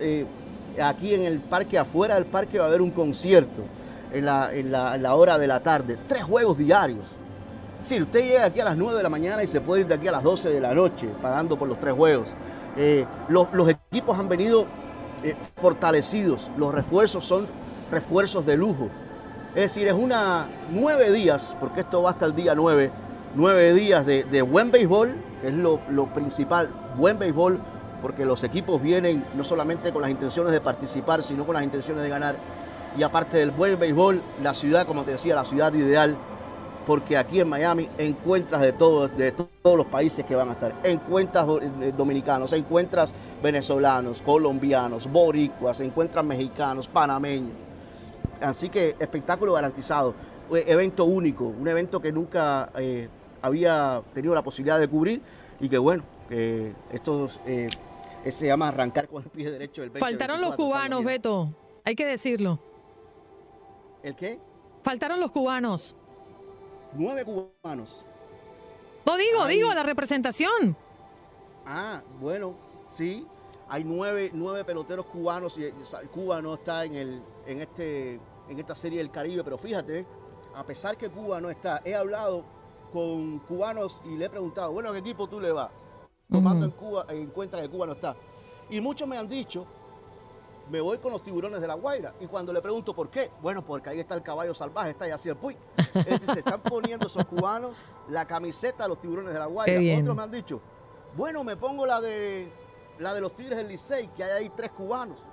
aquí en el parque, afuera del parque, va a haber un concierto en la, en la, hora de la tarde, tres juegos diarios. Si usted llega aquí a las 9 de la mañana y se puede ir de aquí a las 12 de la noche pagando por los tres juegos. los, los, equipos han venido eh, fortalecidos. Los refuerzos son refuerzos de lujo. Es decir, es una nueve días, porque esto va hasta el día nueve, nueve días de, buen béisbol, que es lo, principal, buen béisbol, porque los equipos vienen no solamente con las intenciones de participar, sino con las intenciones de ganar. Y aparte del buen béisbol, la ciudad, como te decía, la ciudad ideal, porque aquí en Miami encuentras de todos, de todos los países que van a estar. Encuentras eh, dominicanos, encuentras venezolanos, colombianos, boricuas, encuentras mexicanos, panameños. Así que espectáculo garantizado, eh, evento único, un evento que nunca eh, había tenido la posibilidad de cubrir y que bueno, esto se llama arrancar con el pie derecho del Faltaron los cubanos, Beto, hay que decirlo. ¿El qué? Faltaron los cubanos. Nueve cubanos. No digo, digo, la representación. Ah, bueno, sí. Hay nueve, nueve peloteros cubanos y Cuba no está en, el, en, este, en esta serie del Caribe, pero fíjate, a pesar que Cuba no está, he hablado con cubanos y le he preguntado, bueno, ¿a qué equipo tú le vas? Tomando en, Cuba, en cuenta que Cuba no está. Y muchos me han dicho me voy con los tiburones de la Guaira. Y cuando le pregunto por qué, bueno, porque ahí está el caballo salvaje, está ahí así el puy. Él dice, están poniendo esos cubanos la camiseta de los tiburones de la Guaira. Otros me han dicho, bueno, me pongo la de la de los Tigres del Licey, que hay ahí tres cubanos.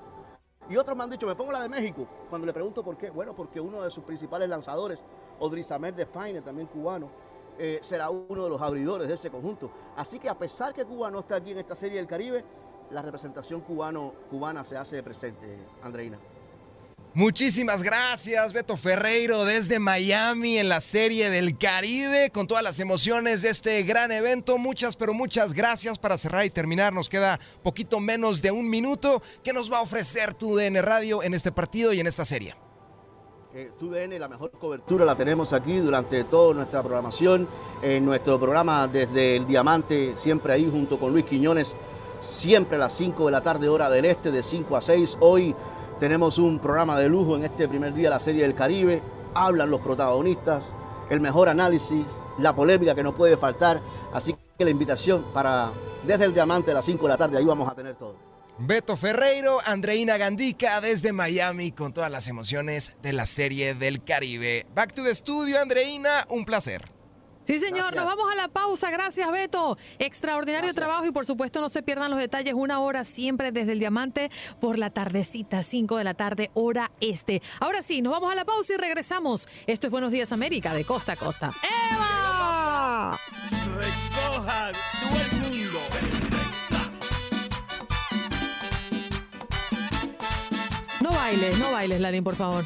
Y otros me han dicho, me pongo la de México. Cuando le pregunto por qué, bueno, porque uno de sus principales lanzadores, Odrizamed de España, también cubano, eh, será uno de los abridores de ese conjunto. Así que a pesar que Cuba no está aquí en esta serie del Caribe, la representación cubano, cubana se hace presente, Andreina. Muchísimas gracias, Beto Ferreiro, desde Miami en la Serie del Caribe, con todas las emociones de este gran evento. Muchas, pero muchas gracias para cerrar y terminar. Nos queda poquito menos de un minuto. ¿Qué nos va a ofrecer tu DN Radio en este partido y en esta serie? Eh, TUDN, la mejor cobertura la tenemos aquí durante toda nuestra programación, en nuestro programa desde el Diamante, siempre ahí junto con Luis Quiñones siempre a las 5 de la tarde hora del este, de 5 a 6. Hoy tenemos un programa de lujo en este primer día de la Serie del Caribe. Hablan los protagonistas, el mejor análisis, la polémica que no puede faltar. Así que la invitación para desde el Diamante a las 5 de la tarde, ahí vamos a tener todo. Beto Ferreiro, Andreina Gandica desde Miami con todas las emociones de la Serie del Caribe. Back to the studio, Andreina, un placer. Sí, señor, nos vamos a la pausa. Gracias, Beto. Extraordinario trabajo y por supuesto no se pierdan los detalles. Una hora siempre desde el Diamante por la tardecita, 5 de la tarde, hora este. Ahora sí, nos vamos a la pausa y regresamos. Esto es Buenos Días América, de costa a costa. ¡Eva! Recoja todo el mundo. No bailes, no bailes, Larín, por favor.